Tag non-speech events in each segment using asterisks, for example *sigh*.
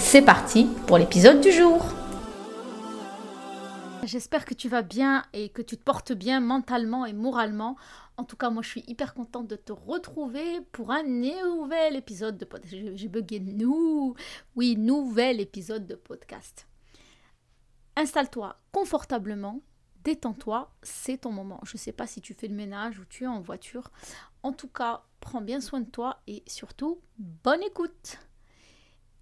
C'est parti pour l'épisode du jour. J'espère que tu vas bien et que tu te portes bien mentalement et moralement. En tout cas, moi, je suis hyper contente de te retrouver pour un nouvel épisode de podcast. J'ai bugué nous. Oui, nouvel épisode de podcast. Installe-toi confortablement, détends-toi, c'est ton moment. Je ne sais pas si tu fais le ménage ou tu es en voiture. En tout cas, prends bien soin de toi et surtout, bonne écoute.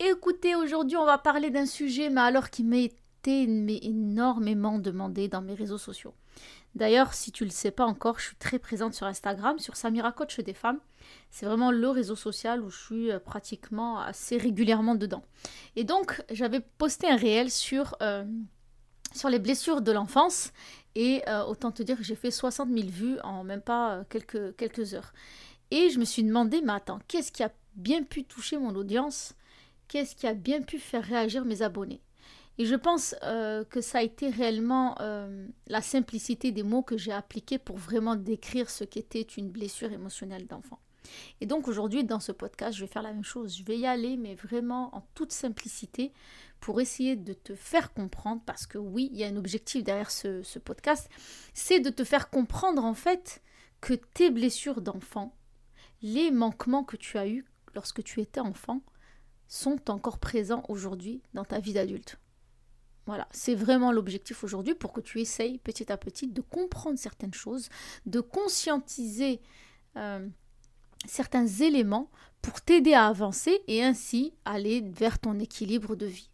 Écoutez, aujourd'hui, on va parler d'un sujet, mais alors qui m'a été énormément demandé dans mes réseaux sociaux. D'ailleurs, si tu ne le sais pas encore, je suis très présente sur Instagram, sur Samira Coach des femmes. C'est vraiment le réseau social où je suis euh, pratiquement assez régulièrement dedans. Et donc, j'avais posté un réel sur, euh, les blessures de l'enfance. Et euh, autant te dire que j'ai fait 60 000 vues en même pas quelques, quelques heures. Et je me suis demandé, mais attends, qu'est-ce qui a bien pu toucher mon audience? Qu'est-ce qui a bien pu faire réagir mes abonnés. Et je pense euh, que ça a été réellement euh, la simplicité des mots que j'ai appliqués pour vraiment décrire ce qu'était une blessure émotionnelle d'enfant. Et donc aujourd'hui, dans ce podcast, je vais faire la même chose. Je vais y aller, mais vraiment en toute simplicité, pour essayer de te faire comprendre, parce que oui, il y a un objectif derrière ce, ce podcast, c'est de te faire comprendre en fait que tes blessures d'enfant, les manquements que tu as eus lorsque tu étais enfant, sont encore présents aujourd'hui dans ta vie d'adulte. Voilà, c'est vraiment l'objectif aujourd'hui pour que tu essayes petit à petit de comprendre certaines choses, de conscientiser euh, certains éléments pour t'aider à avancer et ainsi aller vers ton équilibre de vie.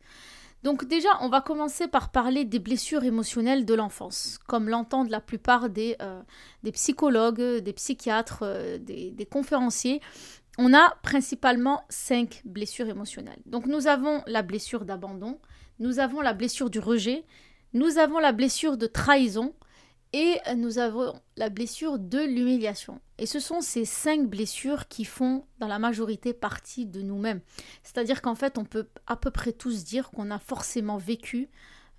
Donc déjà, on va commencer par parler des blessures émotionnelles de l'enfance, comme l'entendent la plupart des, euh, psychologues, des psychiatres, euh, des, conférenciers on a principalement cinq blessures émotionnelles. Donc nous avons la blessure d'abandon, nous avons la blessure du rejet, nous avons la blessure de trahison et nous avons la blessure de l'humiliation. Et ce sont ces cinq blessures qui font dans la majorité partie de nous-mêmes. C'est-à-dire qu'en fait, on peut à peu près tous dire qu'on a forcément vécu,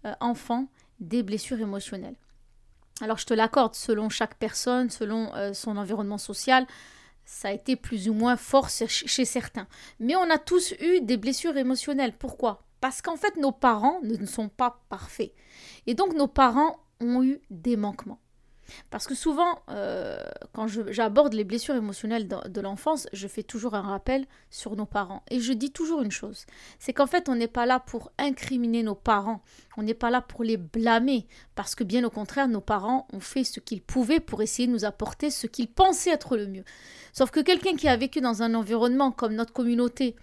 euh, enfant, des blessures émotionnelles. Alors je te l'accorde, selon chaque personne, selon euh, son environnement social, ça a été plus ou moins fort chez certains. Mais on a tous eu des blessures émotionnelles. Pourquoi? Parce qu'en fait, nos parents ne sont pas parfaits. Et donc, nos parents ont eu des manquements. Parce que souvent, euh, quand j'aborde les blessures émotionnelles de, l'enfance, je fais toujours un rappel sur nos parents. Et je dis toujours une chose, c'est qu'en fait, on n'est pas là pour incriminer nos parents, on n'est pas là pour les blâmer, parce que bien au contraire, nos parents ont fait ce qu'ils pouvaient pour essayer de nous apporter ce qu'ils pensaient être le mieux. Sauf que quelqu'un qui a vécu dans un environnement comme notre communauté,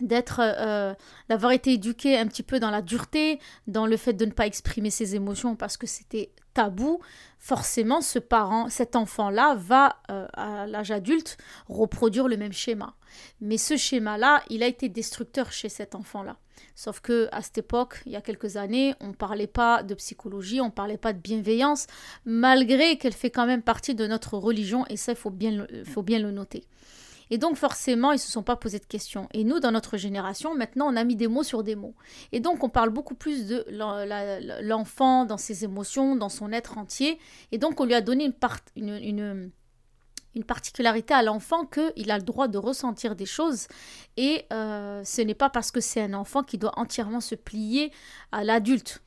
d'être euh, d'avoir été éduqué un petit peu dans la dureté, dans le fait de ne pas exprimer ses émotions parce que c'était tabou, forcément ce parent, cet enfant-là va euh, à l'âge adulte reproduire le même schéma. Mais ce schéma-là, il a été destructeur chez cet enfant-là. Sauf que à cette époque, il y a quelques années, on ne parlait pas de psychologie, on ne parlait pas de bienveillance, malgré qu'elle fait quand même partie de notre religion, et ça, il faut bien, faut bien le noter. Et donc forcément, ils ne se sont pas posé de questions. Et nous, dans notre génération, maintenant, on a mis des mots sur des mots. Et donc, on parle beaucoup plus de l'enfant dans ses émotions, dans son être entier. Et donc, on lui a donné une, particularité à l'enfant qu'il a le droit de ressentir des choses. Et euh, ce n'est pas parce que c'est un enfant qui doit entièrement se plier à l'adulte.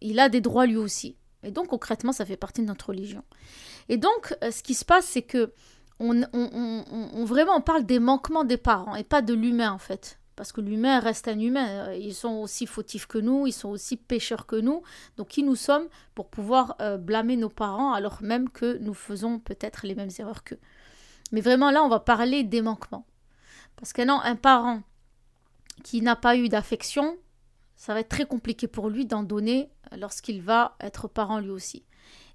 Il a des droits lui aussi. Et donc, concrètement, ça fait partie de notre religion. Et donc, euh, ce qui se passe, c'est que on, vraiment parle des manquements des parents et pas de l'humain en fait. parce que l'humain reste un humain. Ils sont aussi fautifs que nous, ils sont aussi pécheurs que nous. Donc qui nous sommes pour pouvoir euh, blâmer nos parents alors même que nous faisons peut-être les mêmes erreurs qu'eux. Mais vraiment là, on va parler des manquements. Parce que non, un parent qui n'a pas eu d'affection, ça va être très compliqué pour lui d'en donner lorsqu'il va être parent lui aussi.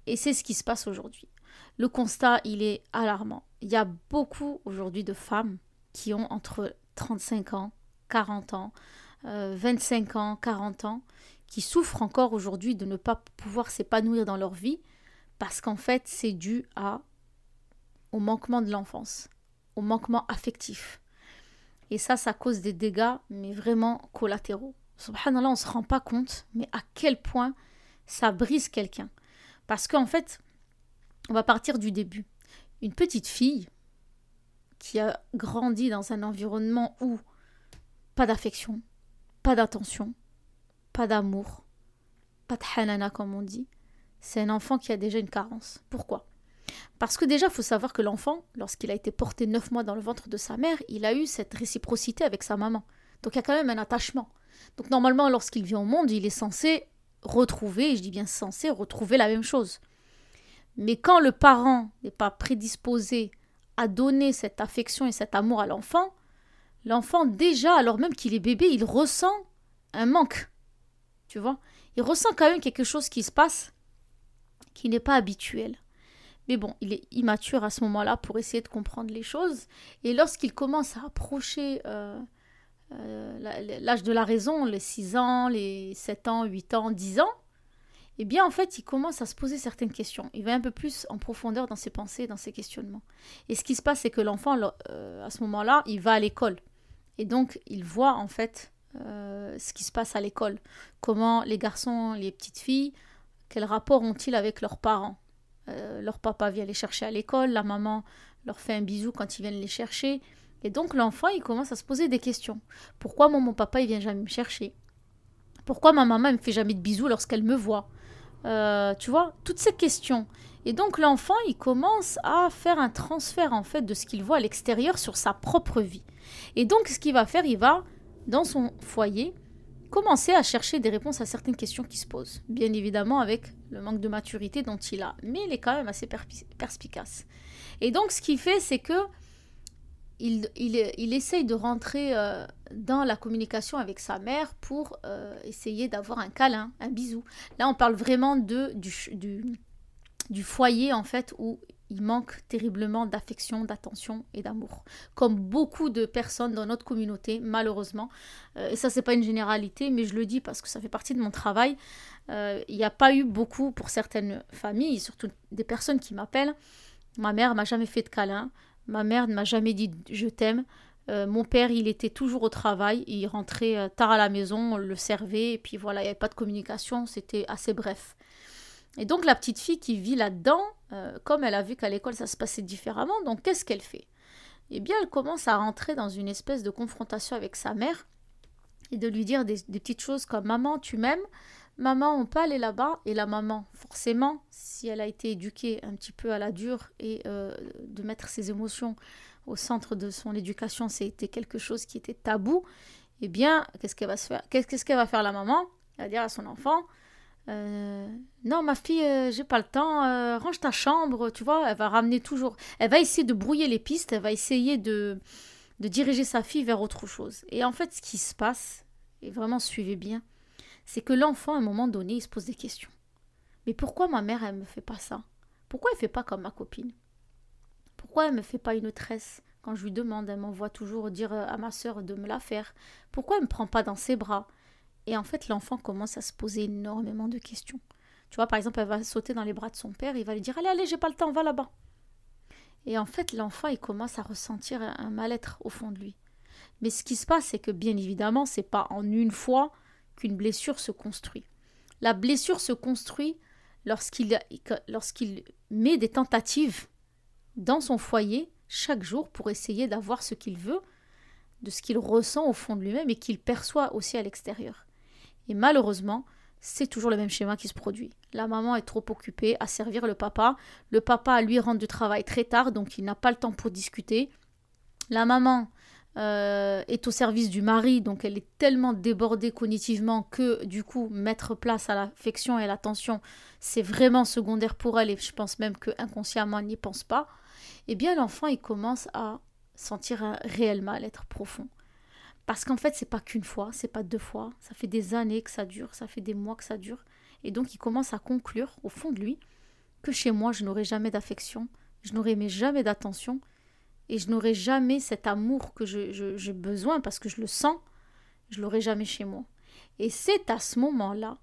Et c'est ce qui se passe aujourd'hui. Le constat, il est alarmant. Il y a beaucoup aujourd'hui de femmes qui ont entre 35 ans 40 ans, 25 euh, ans, 40 ans, qui souffrent encore aujourd'hui de ne pas pouvoir s'épanouir dans leur vie parce qu'en fait c'est dû à au manquement de l'enfance, au manquement affectif. Et ça, ça cause des dégâts, mais vraiment collatéraux. Subhanallah, on ne se rend pas compte, mais à quel point ça brise quelqu'un. Parce qu'en fait, on va partir du début. Une petite fille qui a grandi dans un environnement où pas d'affection, pas d'attention, pas d'amour, pas de hanana comme on dit. C'est un enfant qui a déjà une carence. Pourquoi? Parce que déjà, il faut savoir que l'enfant, lorsqu'il a été porté neuf mois dans le ventre de sa mère, il a eu cette réciprocité avec sa maman. Donc il y a quand même un attachement. Donc normalement, lorsqu'il vient au monde, il est censé retrouver, et je dis bien censé, retrouver la même chose. Mais quand le parent n'est pas prédisposé à donner cette affection et cet amour à l'enfant, l'enfant, déjà, alors même qu'il est bébé, il ressent un manque. Tu vois? Il ressent quand même quelque chose qui se passe qui n'est pas habituel. Mais bon, il est immature à ce moment-là pour essayer de comprendre les choses. Et lorsqu'il commence à approcher euh, euh, l'âge de la raison, les 6 ans, les 7 ans, 8 ans, 10 ans, eh bien en fait, il commence à se poser certaines questions. Il va un peu plus en profondeur dans ses pensées, dans ses questionnements. Et ce qui se passe, c'est que l'enfant, euh, à ce moment-là, il va à l'école. Et donc, il voit en fait euh, ce qui se passe à l'école. Comment les garçons, les petites filles, quel rapport ont-ils avec leurs parents? Euh, Leur papa vient les chercher à l'école, la maman leur fait un bisou quand ils viennent les chercher. Et donc l'enfant, il commence à se poser des questions. Pourquoi mon, mon papa, il vient jamais me chercher? Pourquoi ma maman, ne me fait jamais de bisous lorsqu'elle me voit? Euh, tu vois, toutes ces questions. Et donc l'enfant, il commence à faire un transfert en fait de ce qu'il voit à l'extérieur sur sa propre vie. Et donc ce qu'il va faire, il va, dans son foyer, commencer à chercher des réponses à certaines questions qui se posent. Bien évidemment avec le manque de maturité dont il a, mais il est quand même assez perspicace. Et donc ce qu'il fait, c'est que il, il, essaye de rentrer euh, dans la communication avec sa mère pour euh, essayer d'avoir un câlin, un bisou. Là, on parle vraiment de, du, du, foyer, en fait, où il manque terriblement d'affection, d'attention et d'amour. Comme beaucoup de personnes dans notre communauté, malheureusement. Euh, et ça, c'est pas une généralité, mais je le dis parce que ça fait partie de mon travail. Il n'y a pas eu beaucoup pour certaines familles, surtout des personnes qui m'appellent. Ma mère m'a jamais fait de câlin. Ma mère ne m'a jamais dit je t'aime. Euh, mon père, il était toujours au travail, il rentrait euh, tard à la maison, on le servait, et puis voilà, il n'y avait pas de communication, c'était assez bref. Et donc la petite fille qui vit là-dedans, euh, comme elle a vu qu'à l'école ça se passait différemment, donc qu'est-ce qu'elle fait? Eh bien, elle commence à rentrer dans une espèce de confrontation avec sa mère et de lui dire des petites choses comme Maman, tu m'aimes? Maman, on peut aller là-bas Et la maman, forcément, si elle a été éduquée un petit peu à la dure et euh, de mettre ses émotions au centre de son éducation, c'était quelque chose qui était tabou, eh bien, qu'est-ce qu'elle va faire Qu'est-ce qu'elle va faire la maman? Elle va dire à son enfant euh, non, ma fille, euh, j'ai pas le temps. range ta chambre, tu vois. Elle va ramener toujours. Elle va essayer de brouiller les pistes. Elle va essayer de de diriger sa fille vers autre chose. Et en fait, ce qui se passe, et vraiment suivez bien, c'est que l'enfant, à un moment donné, il se pose des questions. Mais pourquoi ma mère, elle me fait pas ça? Pourquoi elle fait pas comme ma copine? Pourquoi elle me fait pas une tresse Quand je lui demande, elle m'envoie toujours dire à ma sœur de me la faire. Pourquoi elle me prend pas dans ses bras? Et en fait, l'enfant commence à se poser énormément de questions. Tu vois, par exemple, elle va sauter dans les bras de son père, il va lui dire Allez, allez, j'ai pas le temps, va là-bas. Et en fait, l'enfant, il commence à ressentir un mal-être au fond de lui. Mais ce qui se passe, c'est que bien évidemment, c'est pas en une fois qu'une blessure se construit. La blessure se construit lorsqu'il met des tentatives dans son foyer chaque jour pour essayer d'avoir ce qu'il veut, de ce qu'il ressent au fond de lui-même et qu'il perçoit aussi à l'extérieur. Et malheureusement, c'est toujours le même schéma qui se produit. La maman est trop occupée à servir le papa, le papa lui rentre du travail très tard, donc il n'a pas le temps pour discuter. La maman euh, est au service du mari, donc elle est tellement débordée cognitivement que du coup mettre place à l'affection et l'attention, c'est vraiment secondaire pour elle et je pense même que inconsciemment elle n'y pense pas. Eh bien l'enfant il commence à sentir un réel mal-être profond. Parce qu'en fait, c'est pas qu'une fois, c'est pas deux fois, ça fait des années que ça dure, ça fait des mois que ça dure. Et donc, il commence à conclure, au fond de lui, que chez moi, je n'aurai jamais d'affection, je n'aurai jamais d'attention, et je n'aurai jamais cet amour que j'ai besoin parce que je le sens, je l'aurai jamais chez moi. Et c'est à ce moment-là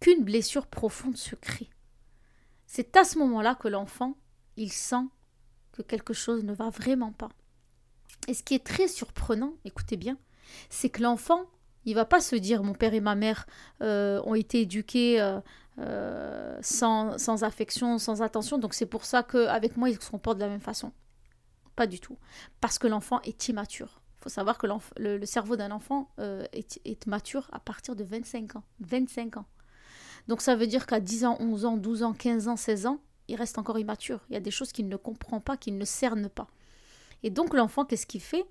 qu'une blessure profonde se crée. C'est à ce moment-là que l'enfant, il sent que quelque chose ne va vraiment pas. Et ce qui est très surprenant, écoutez bien, c'est que l'enfant, il va pas se dire mon père et ma mère euh, ont été éduqués euh, euh, sans, sans, affection, sans attention, donc c'est pour ça qu'avec moi ils se comportent de la même façon. Pas du tout. Parce que l'enfant est immature. Il faut savoir que le, cerveau d'un enfant est, est, mature à partir de 25 ans. 25 ans. Donc ça veut dire qu'à 10 ans, 11 ans, 12 ans, 15 ans, 16 ans, il reste encore immature. Il y a des choses qu'il ne comprend pas, qu'il ne cerne pas. Et donc l'enfant, qu'est-ce qu'il fait?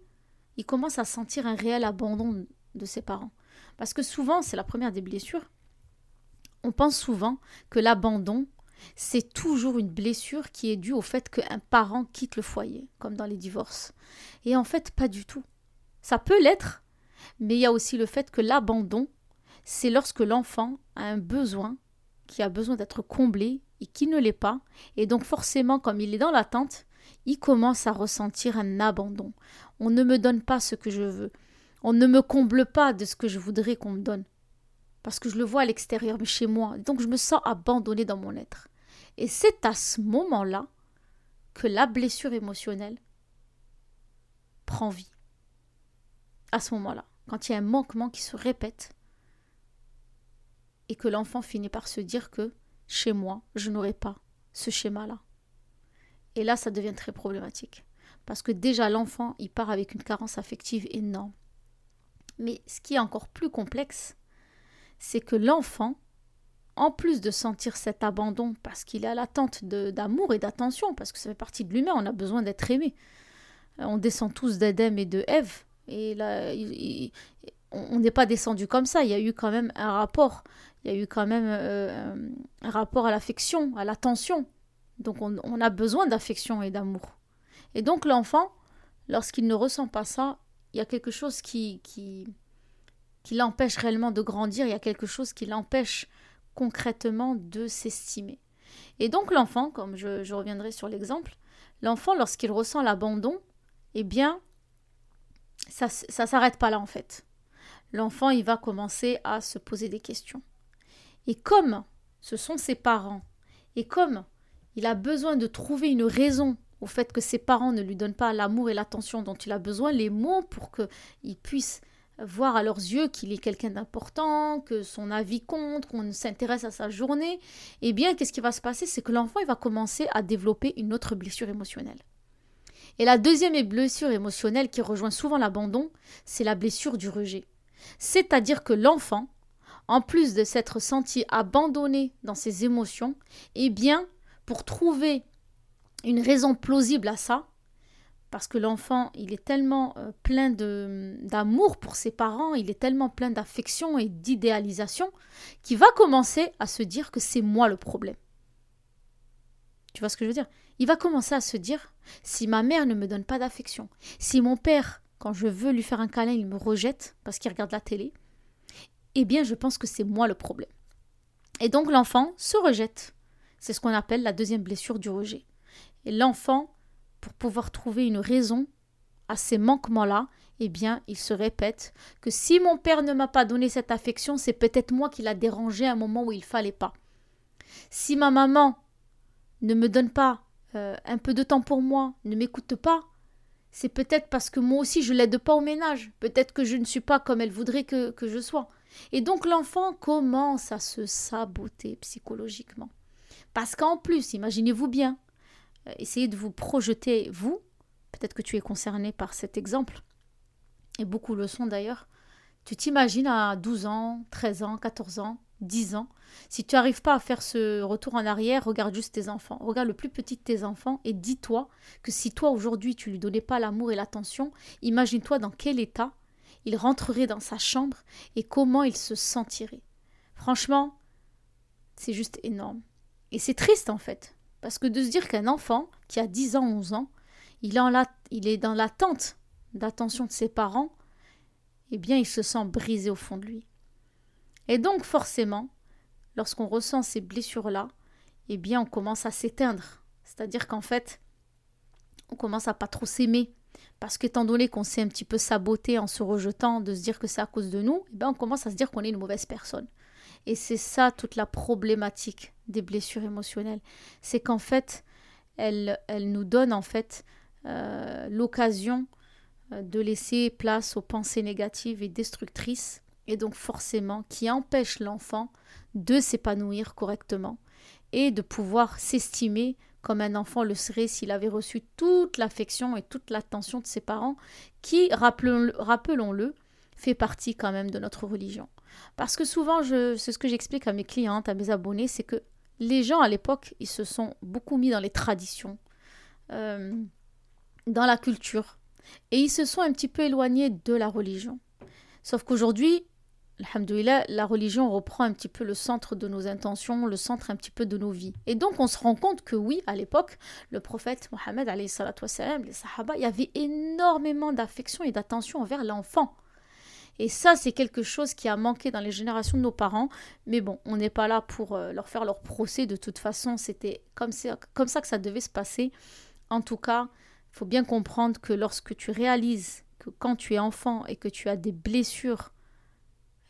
Il commence à sentir un réel abandon de ses parents. Parce que souvent, c'est la première des blessures, on pense souvent que l'abandon, c'est toujours une blessure qui est due au fait qu'un parent quitte le foyer, comme dans les divorces. Et en fait, pas du tout. Ça peut l'être, mais il y a aussi le fait que l'abandon, c'est lorsque l'enfant a un besoin qui a besoin d'être comblé et qui ne l'est pas. Et donc forcément, comme il est dans l'attente, il commence à ressentir un abandon. On ne me donne pas ce que je veux. On ne me comble pas de ce que je voudrais qu'on me donne. Parce que je le vois à l'extérieur, mais chez moi. Donc je me sens abandonnée dans mon être. Et c'est à ce moment-là que la blessure émotionnelle prend vie. À ce moment-là, quand il y a un manquement qui se répète et que l'enfant finit par se dire que chez moi, je n'aurai pas ce schéma-là. Et là, ça devient très problématique. Parce que déjà, l'enfant, il part avec une carence affective énorme. Mais ce qui est encore plus complexe, c'est que l'enfant, en plus de sentir cet abandon parce qu'il est à l'attente d'amour et d'attention, parce que ça fait partie de l'humain, on a besoin d'être aimé. Euh, on descend tous d'Edem et de Ève. Et là, on n'est pas descendu comme ça. Il y a eu quand même un rapport. Il y a eu quand même euh, un rapport à l'affection, à l'attention. Donc on, a besoin d'affection et d'amour. Et donc l'enfant, lorsqu'il ne ressent pas ça, il y a quelque chose qui l'empêche réellement de grandir, il y a quelque chose qui l'empêche concrètement de s'estimer. Et donc l'enfant, comme je, reviendrai sur l'exemple, l'enfant, lorsqu'il ressent l'abandon, eh bien, ça ne s'arrête pas là en fait. L'enfant, il va commencer à se poser des questions. Et comme ce sont ses parents, et comme il a besoin de trouver une raison au fait que ses parents ne lui donnent pas l'amour et l'attention dont il a besoin, les mots pour qu'il puisse voir à leurs yeux qu'il est quelqu'un d'important, que son avis compte, qu'on s'intéresse à sa journée, eh bien, qu'est-ce qui va se passer? C'est que l'enfant, il va commencer à développer une autre blessure émotionnelle. Et la deuxième blessure émotionnelle qui rejoint souvent l'abandon, c'est la blessure du rejet. C'est-à-dire que l'enfant, en plus de s'être senti abandonné dans ses émotions, eh bien, pour trouver une raison plausible à ça, parce que l'enfant, il est tellement euh, plein d'amour pour ses parents, il est tellement plein d'affection et d'idéalisation, qu'il va commencer à se dire que c'est moi le problème. Tu vois ce que je veux dire? Il va commencer à se dire, si ma mère ne me donne pas d'affection, si mon père, quand je veux lui faire un câlin, il me rejette parce qu'il regarde la télé, eh bien je pense que c'est moi le problème. Et donc l'enfant se rejette. C'est ce qu'on appelle la deuxième blessure du rejet. Et l'enfant, pour pouvoir trouver une raison à ces manquements-là, eh bien, il se répète que si mon père ne m'a pas donné cette affection, c'est peut-être moi qui l'a dérangé à un moment où il fallait pas. Si ma maman ne me donne pas euh, un peu de temps pour moi, ne m'écoute pas, c'est peut-être parce que moi aussi je l'aide pas au ménage. Peut-être que je ne suis pas comme elle voudrait que, que je sois. Et donc l'enfant commence à se saboter psychologiquement. Parce qu'en plus, imaginez-vous bien, essayez de vous projeter, vous, peut-être que tu es concerné par cet exemple, et beaucoup le sont d'ailleurs, tu t'imagines à 12 ans, 13 ans, 14 ans, 10 ans, si tu n'arrives pas à faire ce retour en arrière, regarde juste tes enfants. Regarde le plus petit de tes enfants et dis-toi que si toi aujourd'hui tu lui donnais pas l'amour et l'attention, imagine-toi dans quel état il rentrerait dans sa chambre et comment il se sentirait. Franchement, c'est juste énorme. Et c'est triste en fait, parce que de se dire qu'un enfant qui a 10 ans, 11 ans, il est, dans l'attente d'attention de ses parents, eh bien il se sent brisé au fond de lui. Et donc forcément, lorsqu'on ressent ces blessures-là, eh bien on commence à s'éteindre. C'est-à-dire qu'en fait, on commence à pas trop s'aimer. Parce qu'étant donné qu'on s'est un petit peu saboté en se rejetant, de se dire que c'est à cause de nous, eh bien on commence à se dire qu'on est une mauvaise personne. Et c'est ça toute la problématique des blessures émotionnelles. C'est qu'en fait, elles, elles, nous donnent en fait euh, l'occasion euh, de laisser place aux pensées négatives et destructrices, et donc forcément qui empêchent l'enfant de s'épanouir correctement et de pouvoir s'estimer comme un enfant le serait s'il avait reçu toute l'affection et toute l'attention de ses parents, qui, rappelons-le, fait partie quand même de notre religion. Parce que souvent, c'est ce que j'explique à mes clientes, à mes abonnés, c'est que les gens à l'époque, ils se sont beaucoup mis dans les traditions, euh, dans la culture, et ils se sont un petit peu éloignés de la religion. Sauf qu'aujourd'hui, la religion reprend un petit peu le centre de nos intentions, le centre un petit peu de nos vies. Et donc on se rend compte que oui, à l'époque, le prophète Mohammed, les sahaba, il y avait énormément d'affection et d'attention envers l'enfant. Et ça, c'est quelque chose qui a manqué dans les générations de nos parents. Mais bon, on n'est pas là pour euh, leur faire leur procès. De toute façon, c'était comme, comme ça que ça devait se passer. En tout cas, il faut bien comprendre que lorsque tu réalises que quand tu es enfant et que tu as des blessures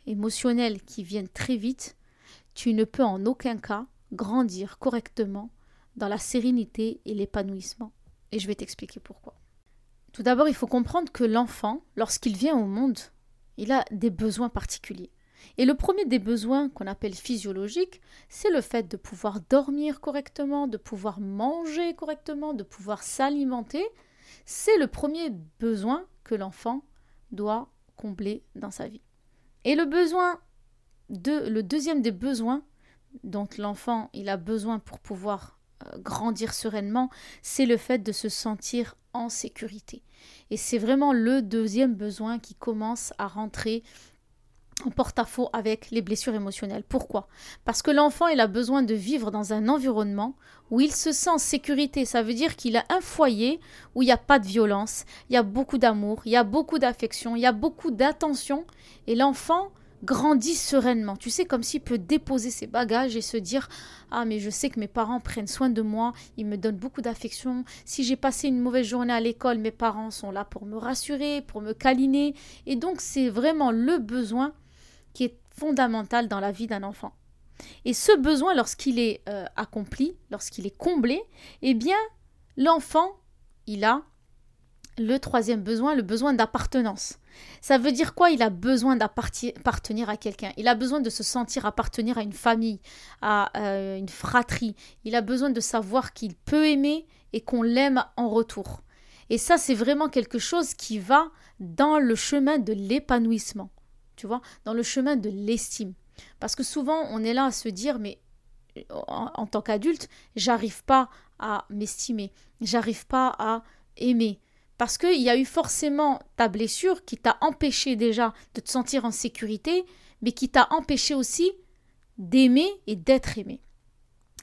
émotionnelles qui viennent très vite, tu ne peux en aucun cas grandir correctement dans la sérénité et l'épanouissement. Et je vais t'expliquer pourquoi. Tout d'abord, il faut comprendre que l'enfant, lorsqu'il vient au monde, il a des besoins particuliers. Et le premier des besoins qu'on appelle physiologiques, c'est le fait de pouvoir dormir correctement, de pouvoir manger correctement, de pouvoir s'alimenter. C'est le premier besoin que l'enfant doit combler dans sa vie. Et le besoin de, le deuxième des besoins dont l'enfant il a besoin pour pouvoir euh, grandir sereinement, c'est le fait de se sentir en sécurité. Et c'est vraiment le deuxième besoin qui commence à rentrer en porte-à-faux avec les blessures émotionnelles. Pourquoi? Parce que l'enfant, il a besoin de vivre dans un environnement où il se sent en sécurité. Ça veut dire qu'il a un foyer où il n'y a pas de violence, il y a beaucoup d'amour, il y a beaucoup d'affection, il y a beaucoup d'attention. Et l'enfant grandit sereinement. Tu sais, comme s'il peut déposer ses bagages et se dire Ah, mais je sais que mes parents prennent soin de moi, ils me donnent beaucoup d'affection. Si j'ai passé une mauvaise journée à l'école, mes parents sont là pour me rassurer, pour me câliner. Et donc, c'est vraiment le besoin qui est fondamental dans la vie d'un enfant. Et ce besoin, lorsqu'il est euh, accompli, lorsqu'il est comblé, eh bien, l'enfant, il a le troisième besoin, le besoin d'appartenance. Ça veut dire quoi? Il a besoin d'appartenir à quelqu'un. Il a besoin de se sentir appartenir à une famille, à euh, une fratrie. Il a besoin de savoir qu'il peut aimer et qu'on l'aime en retour. Et ça, c'est vraiment quelque chose qui va dans le chemin de l'épanouissement tu vois, dans le chemin de l'estime. Parce que souvent, on est là à se dire, mais en, tant qu'adulte, j'arrive pas à m'estimer, j'arrive pas à aimer. Parce qu'il y a eu forcément ta blessure qui t'a empêché déjà de te sentir en sécurité, mais qui t'a empêché aussi d'aimer et d'être aimé.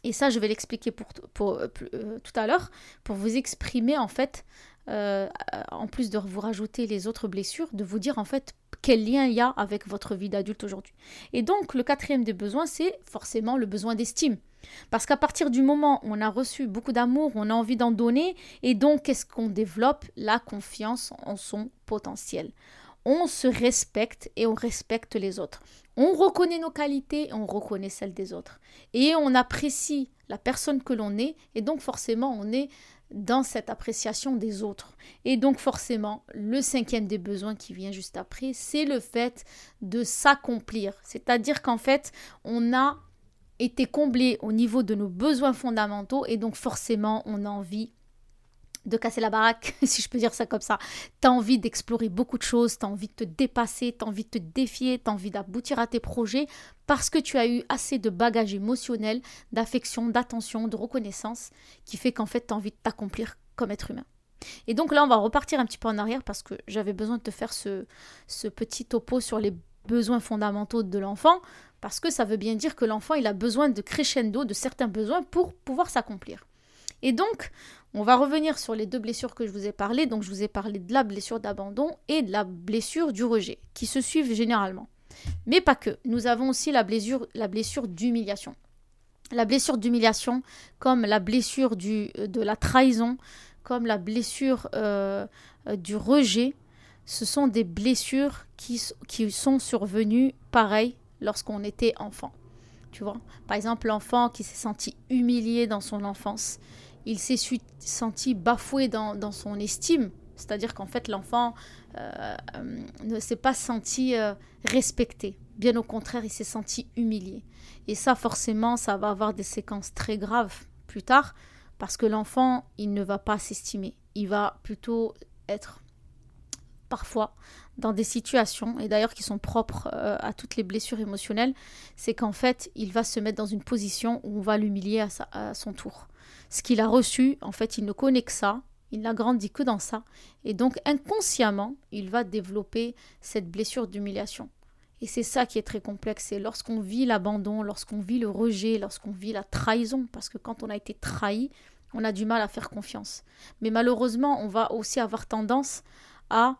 Et ça, je vais l'expliquer pour, euh, euh, tout à l'heure, pour vous exprimer en fait, euh, en plus de vous rajouter les autres blessures, de vous dire en fait quel lien il y a avec votre vie d'adulte aujourd'hui. Et donc, le quatrième des besoins, c'est forcément le besoin d'estime. Parce qu'à partir du moment où on a reçu beaucoup d'amour, on a envie d'en donner, et donc qu'est-ce qu'on développe? La confiance en son potentiel. On se respecte et on respecte les autres. On reconnaît nos qualités et on reconnaît celles des autres. Et on apprécie la personne que l'on est, et donc forcément on est dans cette appréciation des autres. Et donc forcément, le cinquième des besoins qui vient juste après, c'est le fait de s'accomplir. C'est-à-dire qu'en fait, on a été comblé au niveau de nos besoins fondamentaux et donc forcément, on a envie de casser la baraque, *laughs* si je peux dire ça comme ça. Tu as envie d'explorer beaucoup de choses, tu as envie de te dépasser, tu as envie de te défier, tu as envie d'aboutir à tes projets parce que tu as eu assez de bagages émotionnels, d'affection, d'attention, de reconnaissance qui fait qu'en fait tu as envie de t'accomplir comme être humain. Et donc là, on va repartir un petit peu en arrière parce que j'avais besoin de te faire ce, ce petit topo sur les besoins fondamentaux de l'enfant parce que ça veut bien dire que l'enfant, il a besoin de crescendo, de certains besoins pour pouvoir s'accomplir. Et donc, on va revenir sur les deux blessures que je vous ai parlé. Donc, je vous ai parlé de la blessure d'abandon et de la blessure du rejet, qui se suivent généralement. Mais pas que. Nous avons aussi la blessure, la blessure d'humiliation. La blessure d'humiliation, comme la blessure du, de la trahison, comme la blessure euh, euh, du rejet, ce sont des blessures qui, qui sont survenues pareil lorsqu'on était enfant. Tu vois, par exemple, l'enfant qui s'est senti humilié dans son enfance, il s'est senti bafoué dans, son estime. C'est-à-dire qu'en fait, l'enfant euh, euh, ne s'est pas senti euh, respecté. Bien au contraire, il s'est senti humilié. Et ça, forcément, ça va avoir des séquences très graves plus tard, parce que l'enfant, il ne va pas s'estimer. Il va plutôt être parfois dans des situations, et d'ailleurs qui sont propres à toutes les blessures émotionnelles, c'est qu'en fait, il va se mettre dans une position où on va l'humilier à, son tour ce qu'il a reçu, en fait, il ne connaît que ça, il n'a grandi que dans ça, et donc inconsciemment, il va développer cette blessure d'humiliation. Et c'est ça qui est très complexe, c'est lorsqu'on vit l'abandon, lorsqu'on vit le rejet, lorsqu'on vit la trahison, parce que quand on a été trahi, on a du mal à faire confiance. Mais malheureusement, on va aussi avoir tendance à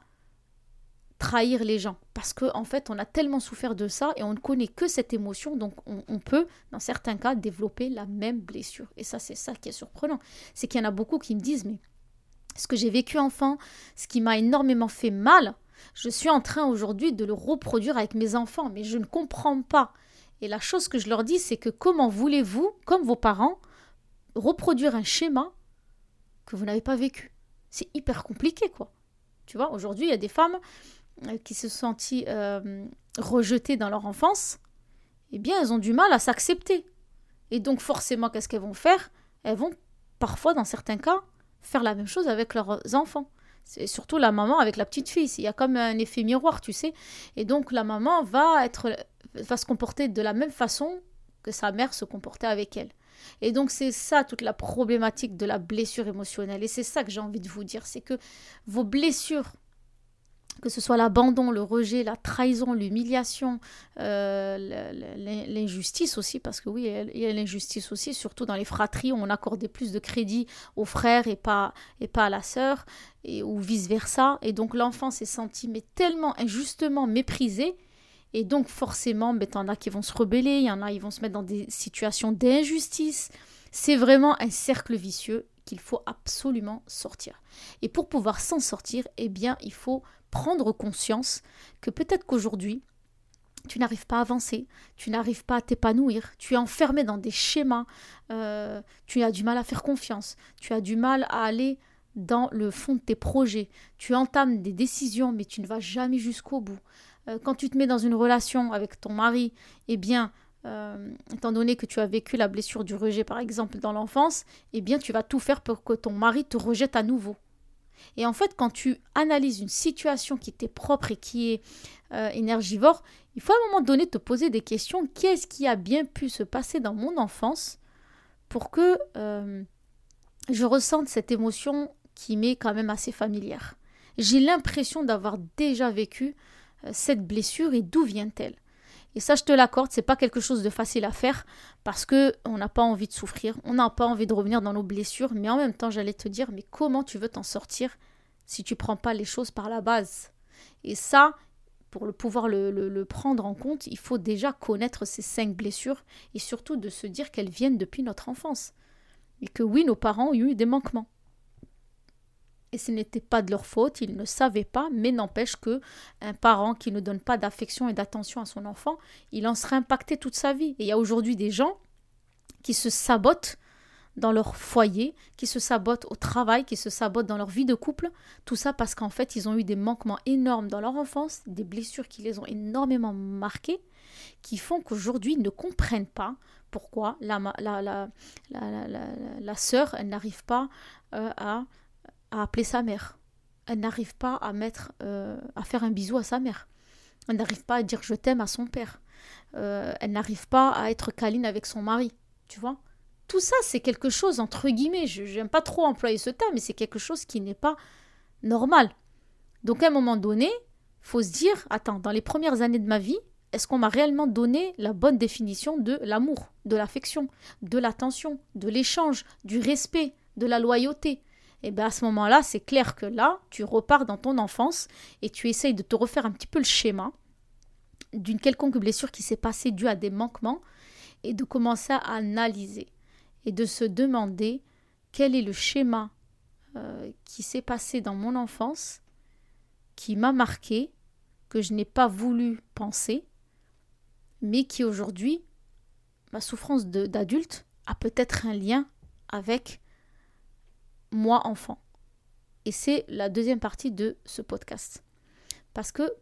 trahir les gens. Parce qu'en en fait, on a tellement souffert de ça et on ne connaît que cette émotion, donc on, peut, dans certains cas, développer la même blessure. Et ça, c'est ça qui est surprenant. C'est qu'il y en a beaucoup qui me disent, mais ce que j'ai vécu enfant, ce qui m'a énormément fait mal, je suis en train aujourd'hui de le reproduire avec mes enfants, mais je ne comprends pas. Et la chose que je leur dis, c'est que comment voulez-vous, comme vos parents, reproduire un schéma que vous n'avez pas vécu? C'est hyper compliqué, quoi. Tu vois, aujourd'hui, il y a des femmes, qui se sont euh, rejetées dans leur enfance, eh bien, elles ont du mal à s'accepter. Et donc, forcément, qu'est-ce qu'elles vont faire? Elles vont, parfois, dans certains cas, faire la même chose avec leurs enfants. C'est surtout la maman avec la petite fille. Il y a comme un effet miroir, tu sais. Et donc, la maman va, être, va se comporter de la même façon que sa mère se comportait avec elle. Et donc c'est ça toute la problématique de la blessure émotionnelle. Et c'est ça que j'ai envie de vous dire, c'est que vos blessures que ce soit l'abandon, le rejet, la trahison, l'humiliation, euh, l'injustice aussi, parce que oui, il y a l'injustice aussi, surtout dans les fratries où on accordait plus de crédit aux frères et pas, et pas à la sœur, et, ou vice-versa. Et donc l'enfant s'est senti mais tellement injustement méprisé, et donc forcément, ben, en a qui vont se rebeller, il y en a qui vont se mettre dans des situations d'injustice. C'est vraiment un cercle vicieux qu'il faut absolument sortir. Et pour pouvoir s'en sortir, eh bien, il faut prendre conscience que peut-être qu'aujourd'hui, tu n'arrives pas à avancer, tu n'arrives pas à t'épanouir, tu es enfermé dans des schémas, euh, tu as du mal à faire confiance, tu as du mal à aller dans le fond de tes projets, tu entames des décisions mais tu ne vas jamais jusqu'au bout. Euh, quand tu te mets dans une relation avec ton mari, eh bien, euh, étant donné que tu as vécu la blessure du rejet par exemple dans l'enfance, eh bien tu vas tout faire pour que ton mari te rejette à nouveau. Et en fait, quand tu analyses une situation qui t'est propre et qui est euh, énergivore, il faut à un moment donné te poser des questions. Qu'est-ce qui a bien pu se passer dans mon enfance pour que euh, je ressente cette émotion qui m'est quand même assez familière? J'ai l'impression d'avoir déjà vécu euh, cette blessure et d'où vient-elle? Et ça, je te l'accorde, c'est pas quelque chose de facile à faire parce que on n'a pas envie de souffrir, on n'a pas envie de revenir dans nos blessures, mais en même temps, j'allais te dire, mais comment tu veux t'en sortir si tu prends pas les choses par la base? Et ça, pour le pouvoir le, le, prendre en compte, il faut déjà connaître ces cinq blessures et surtout de se dire qu'elles viennent depuis notre enfance. Et que oui, nos parents ont eu des manquements et ce n'était pas de leur faute, ils ne savaient pas, mais n'empêche que un parent qui ne donne pas d'affection et d'attention à son enfant, il en serait impacté toute sa vie. Et il y a aujourd'hui des gens qui se sabotent dans leur foyer, qui se sabotent au travail, qui se sabotent dans leur vie de couple, tout ça parce qu'en fait ils ont eu des manquements énormes dans leur enfance, des blessures qui les ont énormément marqués, qui font qu'aujourd'hui ils ne comprennent pas pourquoi la, la, la, n'arrive pas euh, à appeler sa mère. Elle n'arrive pas à mettre, euh, à faire un bisou à sa mère. Elle n'arrive pas à dire je t'aime à son père. Euh, elle n'arrive pas à être câline avec son mari. Tu vois? Tout ça, c'est quelque chose, entre guillemets, je n'aime pas trop employer ce terme, mais c'est quelque chose qui n'est pas normal. Donc à un moment donné, faut se dire, attends, dans les premières années de ma vie, est-ce qu'on m'a réellement donné la bonne définition de l'amour, de l'affection, de l'attention, de l'échange, du respect, de la loyauté? Et eh bien à ce moment-là, c'est clair que là, tu repars dans ton enfance et tu essayes de te refaire un petit peu le schéma d'une quelconque blessure qui s'est passée due à des manquements et de commencer à analyser et de se demander quel est le schéma euh, qui s'est passé dans mon enfance, qui m'a marqué, que je n'ai pas voulu penser, mais qui aujourd'hui, ma souffrance d'adulte, a peut-être un lien avec moi enfant. Et c'est la deuxième partie de ce podcast. Parce que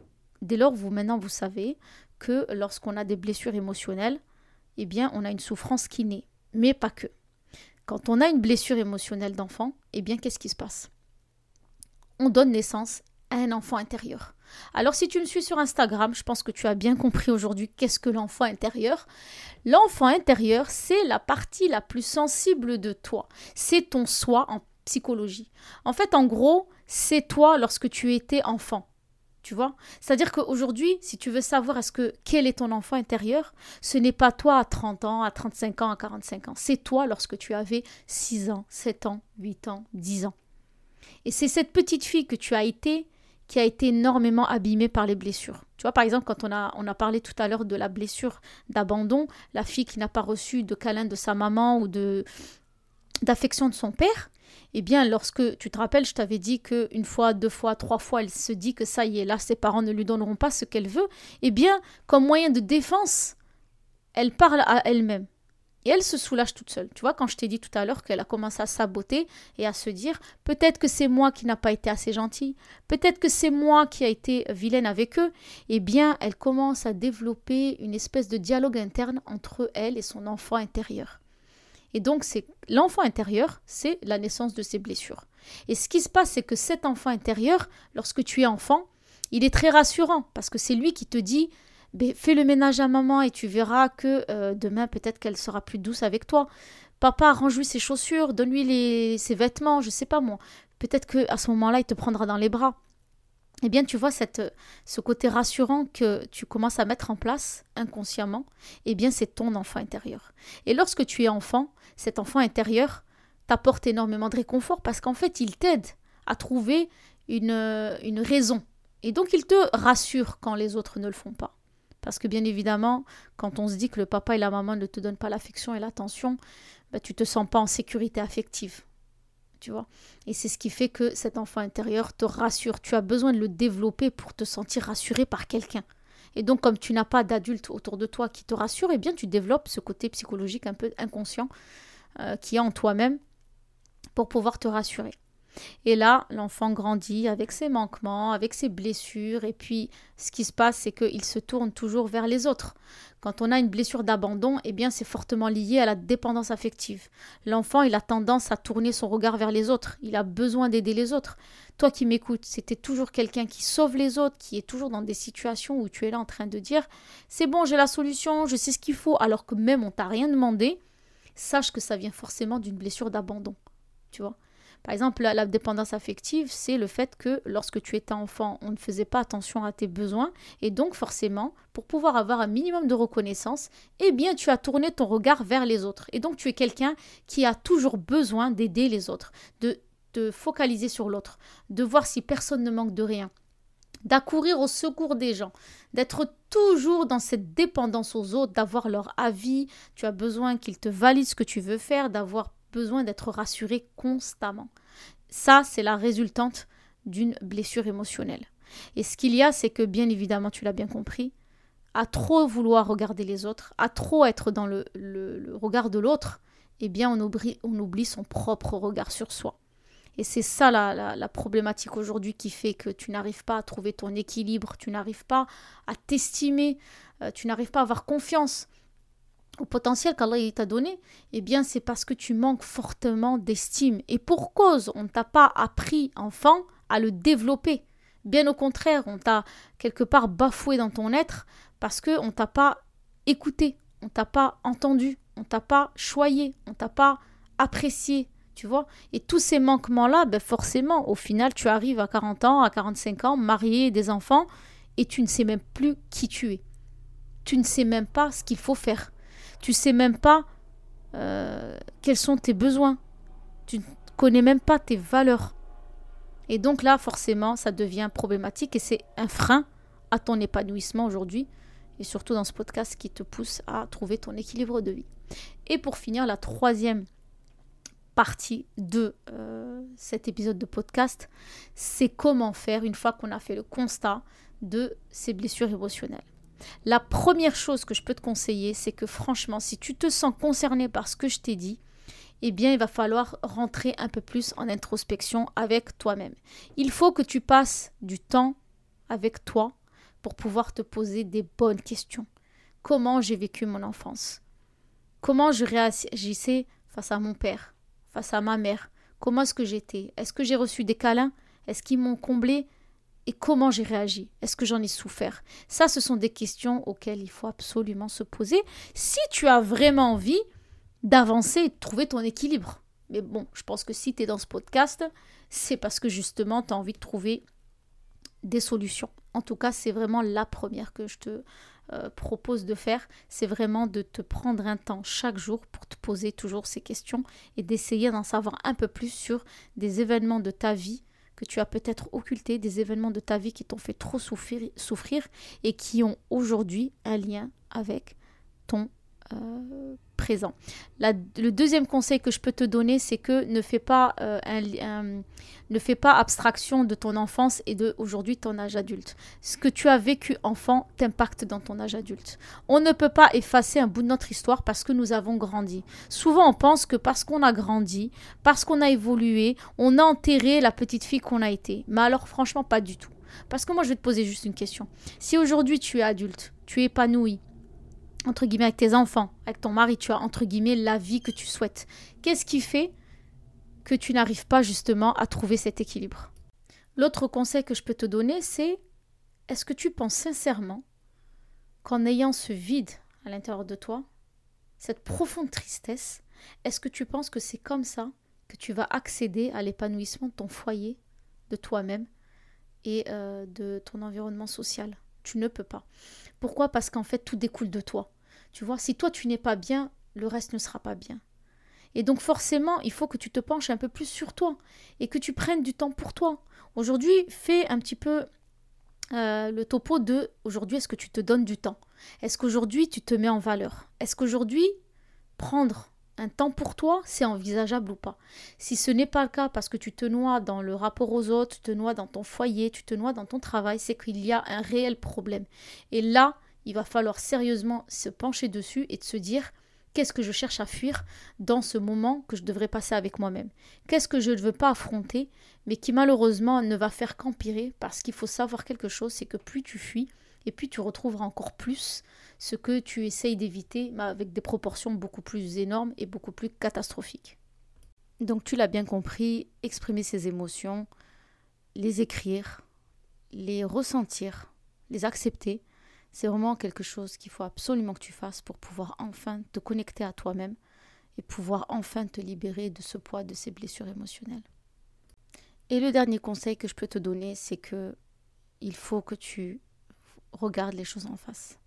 dès lors, vous maintenant, vous savez que lorsqu'on a des blessures émotionnelles, eh bien, on a une souffrance qui naît. Mais pas que. Quand on a une blessure émotionnelle d'enfant, eh bien, qu'est-ce qui se passe? On donne naissance à un enfant intérieur. Alors si tu me suis sur Instagram, je pense que tu as bien compris aujourd'hui qu'est-ce que l'enfant intérieur. L'enfant intérieur, c'est la partie la plus sensible de toi. C'est ton soi en psychologie. En fait, en gros, c'est toi lorsque tu étais enfant. Tu vois C'est-à-dire qu'aujourd'hui, si tu veux savoir est-ce que quel est ton enfant intérieur, ce n'est pas toi à 30 ans, à 35 ans, à 45 ans. C'est toi lorsque tu avais 6 ans, 7 ans, 8 ans, 10 ans. Et c'est cette petite fille que tu as été qui a été énormément abîmée par les blessures. Tu vois, par exemple, quand on a, on a parlé tout à l'heure de la blessure d'abandon, la fille qui n'a pas reçu de câlin de sa maman ou de d'affection de son père, eh bien, lorsque tu te rappelles, je t'avais dit qu'une fois, deux fois, trois fois, elle se dit que ça y est, là, ses parents ne lui donneront pas ce qu'elle veut, eh bien, comme moyen de défense, elle parle à elle-même. Et elle se soulage toute seule. Tu vois, quand je t'ai dit tout à l'heure qu'elle a commencé à saboter et à se dire peut-être que c'est moi qui n'a pas été assez gentille, peut-être que c'est moi qui a été vilaine avec eux, eh bien, elle commence à développer une espèce de dialogue interne entre elle et son enfant intérieur. Et donc, c'est l'enfant intérieur, c'est la naissance de ses blessures. Et ce qui se passe, c'est que cet enfant intérieur, lorsque tu es enfant, il est très rassurant parce que c'est lui qui te dit ben, fais le ménage à maman et tu verras que euh, demain peut-être qu'elle sera plus douce avec toi. Papa, range-lui ses chaussures, donne-lui ses vêtements, je sais pas moi. Peut-être que à ce moment-là, il te prendra dans les bras eh bien, tu vois ce côté rassurant que tu commences à mettre en place inconsciemment, eh bien, c'est ton enfant intérieur. Et lorsque tu es enfant, cet enfant intérieur t'apporte énormément de réconfort parce qu'en fait, il t'aide à trouver une, une raison. Et donc, il te rassure quand les autres ne le font pas. Parce que bien évidemment, quand on se dit que le papa et la maman ne te donnent pas l'affection et l'attention, bah, tu te sens pas en sécurité affective tu vois. Et c'est ce qui fait que cet enfant intérieur te rassure. Tu as besoin de le développer pour te sentir rassuré par quelqu'un. Et donc, comme tu n'as pas d'adulte autour de toi qui te rassure, eh bien, tu développes ce côté psychologique un peu inconscient euh, qui est en toi-même pour pouvoir te rassurer. Et là, l'enfant grandit avec ses manquements, avec ses blessures, et puis ce qui se passe, c'est qu'il se tourne toujours vers les autres. Quand on a une blessure d'abandon, eh bien c'est fortement lié à la dépendance affective. L'enfant, il a tendance à tourner son regard vers les autres, il a besoin d'aider les autres. Toi qui m'écoutes, c'était toujours quelqu'un qui sauve les autres, qui est toujours dans des situations où tu es là en train de dire c'est bon, j'ai la solution, je sais ce qu'il faut, alors que même on t'a rien demandé, sache que ça vient forcément d'une blessure d'abandon. Tu vois? Par exemple, la, dépendance affective, c'est le fait que lorsque tu étais enfant, on ne faisait pas attention à tes besoins et donc forcément, pour pouvoir avoir un minimum de reconnaissance, eh bien, tu as tourné ton regard vers les autres. Et donc, tu es quelqu'un qui a toujours besoin d'aider les autres, de te focaliser sur l'autre, de voir si personne ne manque de rien d'accourir au secours des gens, d'être toujours dans cette dépendance aux autres, d'avoir leur avis, tu as besoin qu'ils te valident ce que tu veux faire, d'avoir besoin d'être rassuré constamment. Ça, c'est la résultante d'une blessure émotionnelle. Et ce qu'il y a, c'est que bien évidemment, tu l'as bien compris, à trop vouloir regarder les autres, à trop être dans le, regard de l'autre, eh bien, on oublie, on oublie son propre regard sur soi. Et c'est ça la, la problématique aujourd'hui qui fait que tu n'arrives pas à trouver ton équilibre, tu n'arrives pas à t'estimer, euh, tu n'arrives pas à avoir confiance au potentiel qu'Allah t'a donné, eh bien c'est parce que tu manques fortement d'estime. Et pour cause, on ne t'a pas appris, enfant, à le développer. Bien au contraire, on t'a quelque part bafoué dans ton être parce qu'on ne t'a pas écouté, on t'a pas entendu, on t'a pas choyé, on t'a pas apprécié, tu vois. Et tous ces manquements-là, ben forcément, au final, tu arrives à 40 ans, à 45 ans, marié, des enfants, et tu ne sais même plus qui tu es. Tu ne sais même pas ce qu'il faut faire. Tu sais même pas euh, quels sont tes besoins. Tu ne connais même pas tes valeurs. Et donc là, forcément, ça devient problématique et c'est un frein à ton épanouissement aujourd'hui et surtout dans ce podcast qui te pousse à trouver ton équilibre de vie. Et pour finir, la troisième partie de euh, cet épisode de podcast, c'est comment faire une fois qu'on a fait le constat de ces blessures émotionnelles. La première chose que je peux te conseiller, c'est que franchement, si tu te sens concerné par ce que je t'ai dit, eh bien, il va falloir rentrer un peu plus en introspection avec toi-même. Il faut que tu passes du temps avec toi pour pouvoir te poser des bonnes questions. Comment j'ai vécu mon enfance? Comment je réagissais face à mon père, face à ma mère? Comment est-ce que j'étais? Est-ce que j'ai reçu des câlins? Est-ce qu'ils m'ont comblé Et comment j'ai réagi? Est-ce que j'en ai souffert? Ça, ce sont des questions auxquelles il faut absolument se poser si tu as vraiment envie d'avancer et de trouver ton équilibre. Mais bon, je pense que si tu es dans ce podcast, c'est parce que justement, tu as envie de trouver des solutions. En tout cas, c'est vraiment la première que je te euh, propose de faire. C'est vraiment de te prendre un temps chaque jour pour te poser toujours ces questions et d'essayer d'en savoir un peu plus sur des événements de ta vie que tu as peut-être occultés, des événements de ta vie qui t'ont fait trop souffrir, souffrir et qui ont aujourd'hui un lien avec ton euh, le deuxième conseil que je peux te donner, c'est que ne fais pas euh, ne fais pas abstraction de ton enfance et de aujourd'hui ton âge adulte. Ce que tu as vécu enfant t'impacte dans ton âge adulte. On ne peut pas effacer un bout de notre histoire parce que nous avons grandi. Souvent, on pense que parce qu'on a grandi, parce qu'on a évolué, on a enterré la petite fille qu'on a été. Mais alors, franchement, pas du tout. Parce que moi, je vais te poser juste une question. Si aujourd'hui tu es adulte, tu es épanoui, entre guillemets, avec tes enfants, avec ton mari, tu as, entre guillemets, la vie que tu souhaites. Qu'est-ce qui fait que tu n'arrives pas justement à trouver cet équilibre? L'autre conseil que je peux te donner, c'est est-ce que tu penses sincèrement qu'en ayant ce vide à l'intérieur de toi, cette profonde tristesse, est-ce que tu penses que c'est comme ça que tu vas accéder à l'épanouissement de ton foyer, de toi-même et euh, de ton environnement social? Tu ne peux pas. Pourquoi? Parce qu'en fait, tout découle de toi. Tu vois, si toi tu n'es pas bien, le reste ne sera pas bien. Et donc forcément, il faut que tu te penches un peu plus sur toi et que tu prennes du temps pour toi. Aujourd'hui, fais un petit peu euh, le topo de aujourd'hui, est-ce que tu te donnes du temps? Est-ce qu'aujourd'hui tu te mets en valeur? Est-ce qu'aujourd'hui, prendre un temps pour toi, c'est envisageable ou pas Si ce n'est pas le cas parce que tu te noies dans le rapport aux autres, tu te noies dans ton foyer, tu te noies dans ton travail, c'est qu'il y a un réel problème. Et là, il va falloir sérieusement se pencher dessus et de se dire qu'est-ce que je cherche à fuir dans ce moment que je devrais passer avec moi-même? Qu'est-ce que je ne veux pas affronter, mais qui malheureusement ne va faire qu'empirer parce qu'il faut savoir quelque chose, c'est que plus tu fuis, et puis tu retrouveras encore plus ce que tu essayes d'éviter, mais avec des proportions beaucoup plus énormes et beaucoup plus catastrophiques. Donc tu l'as bien compris, exprimer ses émotions, les écrire, les ressentir, les accepter, c'est vraiment quelque chose qu'il faut absolument que tu fasses pour pouvoir enfin te connecter à toi-même et pouvoir enfin te libérer de ce poids, de ces blessures émotionnelles. Et le dernier conseil que je peux te donner, c'est que il faut que tu regarde les choses en face.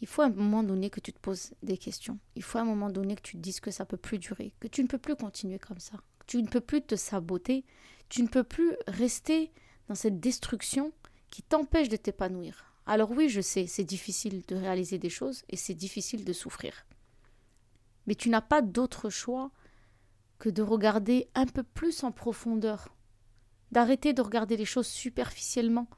Il faut à un moment donné que tu te poses des questions. Il faut à un moment donné que tu te dises que ça peut plus durer, que tu ne peux plus continuer comme ça, tu ne peux plus te saboter, tu ne peux plus rester dans cette destruction qui t'empêche de t'épanouir. Alors oui, je sais, c'est difficile de réaliser des choses et c'est difficile de souffrir. Mais tu n'as pas d'autre choix que de regarder un peu plus en profondeur, d'arrêter de regarder les choses superficiellement,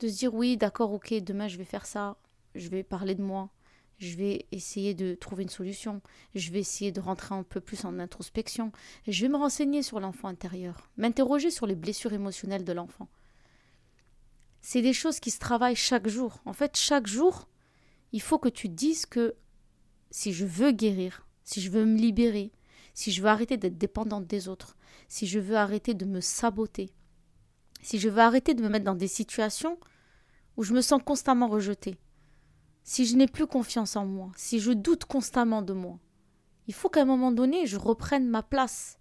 de se dire oui, d'accord, ok, demain je vais faire ça, je vais parler de moi, je vais essayer de trouver une solution, je vais essayer de rentrer un peu plus en introspection, je vais me renseigner sur l'enfant intérieur, m'interroger sur les blessures émotionnelles de l'enfant. C'est des choses qui se travaillent chaque jour. En fait, chaque jour, il faut que tu dises que si je veux guérir, si je veux me libérer, si je veux arrêter d'être dépendante des autres, si je veux arrêter de me saboter, si je veux arrêter de me mettre dans des situations où je me sens constamment rejetée, si je n'ai plus confiance en moi, si je doute constamment de moi, il faut qu'à un moment donné, je reprenne ma place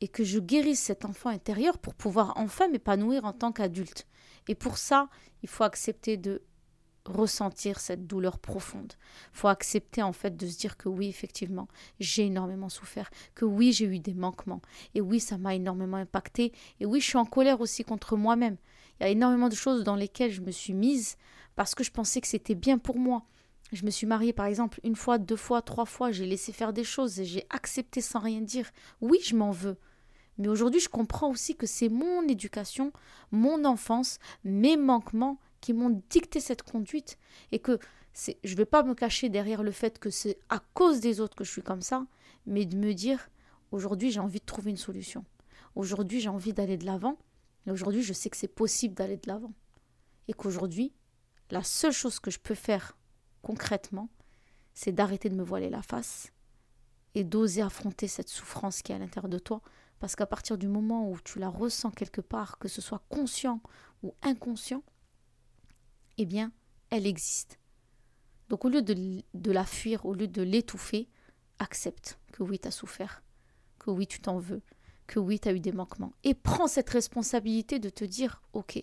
et que je guérisse cet enfant intérieur pour pouvoir enfin m'épanouir en tant qu'adulte. Et pour ça, il faut accepter de ressentir cette douleur profonde. Il faut accepter en fait de se dire que oui, effectivement, j'ai énormément souffert, que oui, j'ai eu des manquements, et oui, ça m'a énormément impacté, et oui, je suis en colère aussi contre moi-même. Il y a énormément de choses dans lesquelles je me suis mise parce que je pensais que c'était bien pour moi. Je me suis mariée par exemple une fois, deux fois, trois fois, j'ai laissé faire des choses et j'ai accepté sans rien dire. Oui, je m'en veux. Mais aujourd'hui, je comprends aussi que c'est mon éducation, mon enfance, mes manquements qui m'ont dicté cette conduite et que je ne vais pas me cacher derrière le fait que c'est à cause des autres que je suis comme ça, mais de me dire aujourd'hui j'ai envie de trouver une solution. Aujourd'hui j'ai envie d'aller de l'avant aujourd'hui je sais que c'est possible d'aller de l'avant. Et qu'aujourd'hui, la seule chose que je peux faire concrètement, c'est d'arrêter de me voiler la face et d'oser affronter cette souffrance qui est à l'intérieur de toi. Parce qu'à partir du moment où tu la ressens quelque part, que ce soit conscient ou inconscient, eh bien, elle existe. Donc au lieu de, de la fuir, au lieu de l'étouffer, accepte que oui, tu as souffert, que oui, tu t'en veux, que oui, tu as eu des manquements. Et prends cette responsabilité de te dire, ok,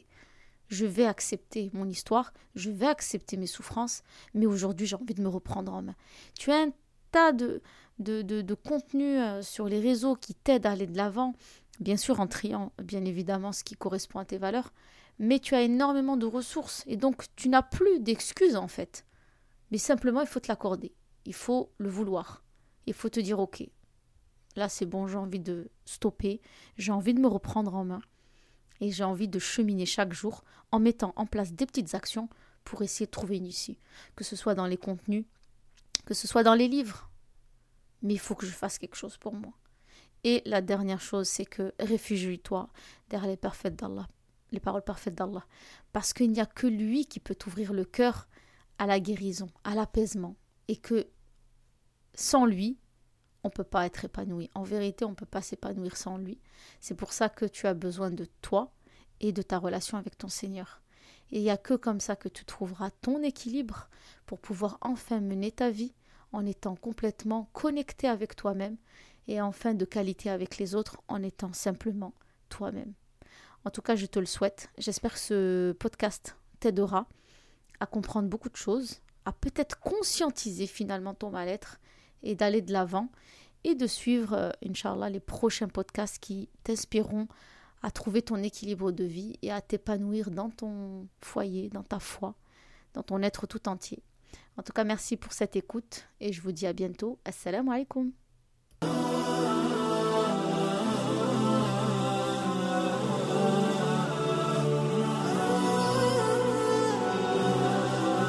je vais accepter mon histoire, je vais accepter mes souffrances, mais aujourd'hui j'ai envie de me reprendre en main. Tu as un tas de, de, de, de euh, sur les réseaux qui t'aident à aller de l'avant, bien sûr en triant bien évidemment ce qui correspond à tes valeurs, mais tu as énormément de ressources et donc tu n'as plus d'excuses en fait. Mais simplement, il faut te l'accorder. Il faut le vouloir. Il faut te dire ok, là c'est bon, j'ai envie de stopper, j'ai envie de me reprendre en main et j'ai envie de cheminer chaque jour en mettant en place des petites actions pour essayer de trouver une issue, que ce soit dans les contenus, que ce soit dans les livres. Mais il faut que je fasse quelque chose pour moi. Et la dernière chose, c'est que réfugie-toi derrière les parfaits d'Allah les paroles parfaites d'Allah. Parce qu'il n'y a que lui qui peut ouvrir le cœur à la guérison, à l'apaisement. Et que sans lui, on ne peut pas être épanoui. En vérité, on ne peut pas s'épanouir sans lui. C'est pour ça que tu as besoin de toi et de ta relation avec ton Seigneur. Et il n'y a que comme ça que tu trouveras ton équilibre pour pouvoir enfin mener ta vie en étant complètement connecté avec toi-même et enfin de qualité avec les autres en étant simplement toi-même. En tout cas, je te le souhaite. J'espère que ce podcast t'aidera à comprendre beaucoup de choses, à peut-être conscientiser finalement ton mal-être et d'aller de l'avant et de suivre, euh, Inch'Allah, les prochains podcasts qui t'inspireront à trouver ton équilibre de vie et à t'épanouir dans ton foyer, dans ta foi, dans ton être tout entier. En tout cas, merci pour cette écoute et je vous dis à bientôt. Assalamu alaikum.